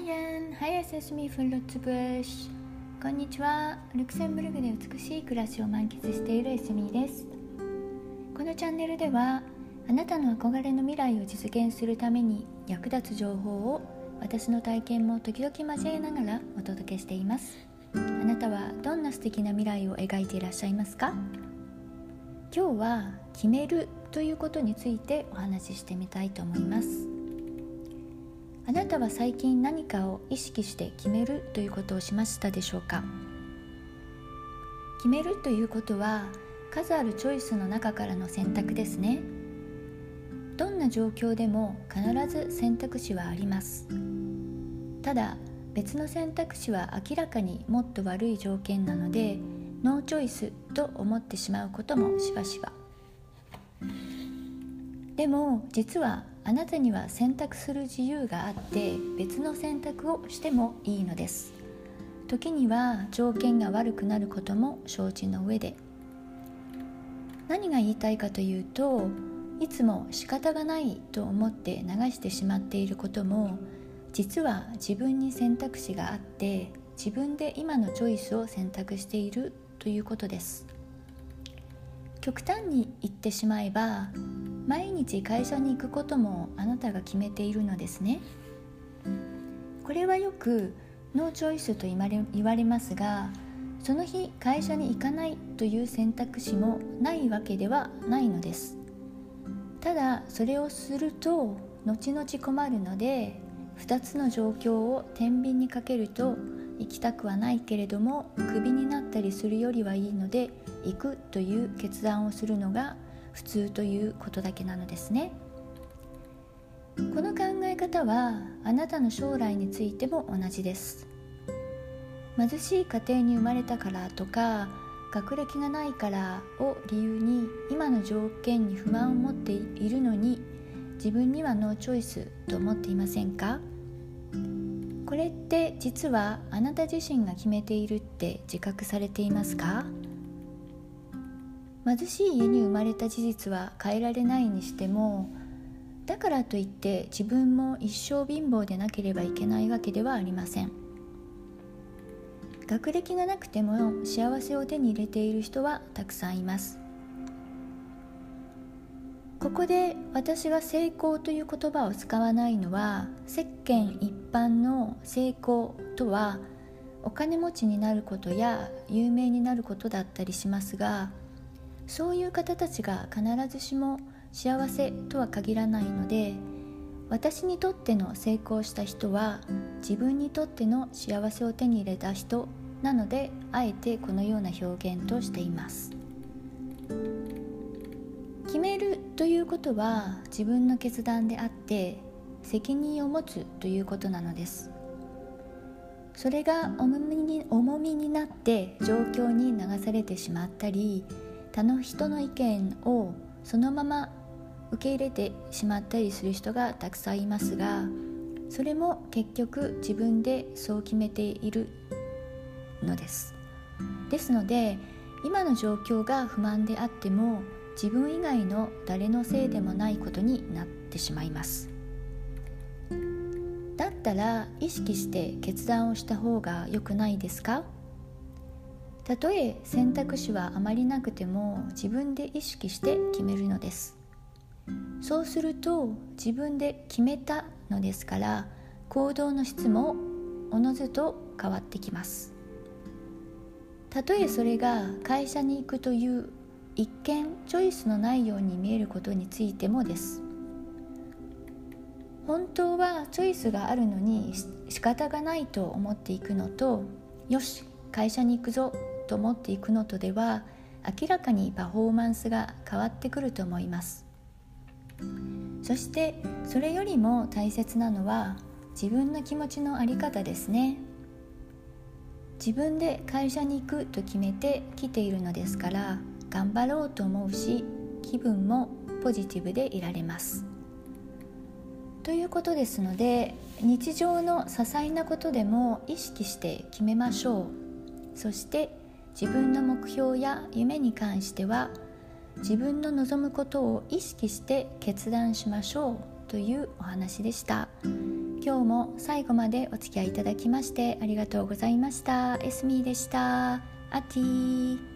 Moyen, Hi Sesame Flutbush こんにちはルクセンブルクで美しい暮らしを満喫しているエスミーですこのチャンネルではあなたの憧れの未来を実現するために役立つ情報を私の体験も時々交えながらお届けしていますあなたはどんな素敵な未来を描いていらっしゃいますか今日は決めるということについてお話ししてみたいと思いますあなたは最近何かを意識して決めるということをしましたでしょうか？決めるということは数あるチョイスの中からの選択ですね。どんな状況でも必ず選択肢はあります。ただ別の選択肢は明らかにもっと悪い条件なのでノーチョイスと思ってしまうこともしばしば。でも実はあなたには選択する自由があって別の選択をしてもいいのです。時には条件が悪くなることも承知の上で。何が言いたいかというといつも仕方がないと思って流してしまっていることも実は自分に選択肢があって自分で今のチョイスを選択しているということです。極端に言ってしまえば毎日会社に行くこともあなたが決めているのですね。これはよくノーチョイスと言われますがその日会社に行かないという選択肢もないわけではないのです。ただそれをすると後々困るので2つの状況を天秤にかけると行きたくはないけれどもクビになったりするよりはいいので行くという決断をするのが普通ということだけなのですね。この考え方はあなたの将来についても同じです。貧しい家庭に生まれたからとか学歴がないからを理由に今の条件に不満を持っているのに自分にはノーチョイスと思っていませんか？これって実はあなた自身が決めているって自覚されていますか？貧しい家に生まれた事実は変えられないにしてもだからといって自分も一生貧乏でなければいけないわけではありません。学歴がなくても幸せを手に入れている人はたくさんいます。ここで私が成功という言葉を使わないのは世間一般の成功とはお金持ちになることや有名になることだったりしますがそういう方たちが必ずしも幸せとは限らないので私にとっての成功した人は自分にとっての幸せを手に入れた人なのであえてこのような表現としています。決めるということは自分の決断であって責任を持つということなのです。それが重みに重みになって状況に流されてしまったり他の人の意見をそのまま受け入れてしまったりする人がたくさんいますがそれも結局自分でそう決めているのです。ですので今の状況が不満であっても自分以外の誰のせいでもないことになってしまいます。だったら意識して決断をした方が良くないですか？たとえ選択肢はあまりなくても自分で意識して決めるのです。そうすると自分で決めたのですから行動の質もおのずと変わってきます。たとえそれが会社に行くという一見チョイスのないように見えることについてもです。本当はチョイスがあるのに仕方がないと思っていくのとよし会社に行くぞと思っていくのとでは明らかにパフォーマンスが変わってくると思います。そしてそれよりも大切なのは自分の気持ちの在り方ですね。自分で会社に行くと決めて来ているのですから頑張ろうと思うし気分もポジティブでいられます。ということですので日常の些細なことでも意識して決めましょう。そして自分の目標や夢に関しては自分の望むことを意識して決断しましょうというお話でした。今日も最後までお付き合いいただきましてありがとうございました。エスミーでした。アティ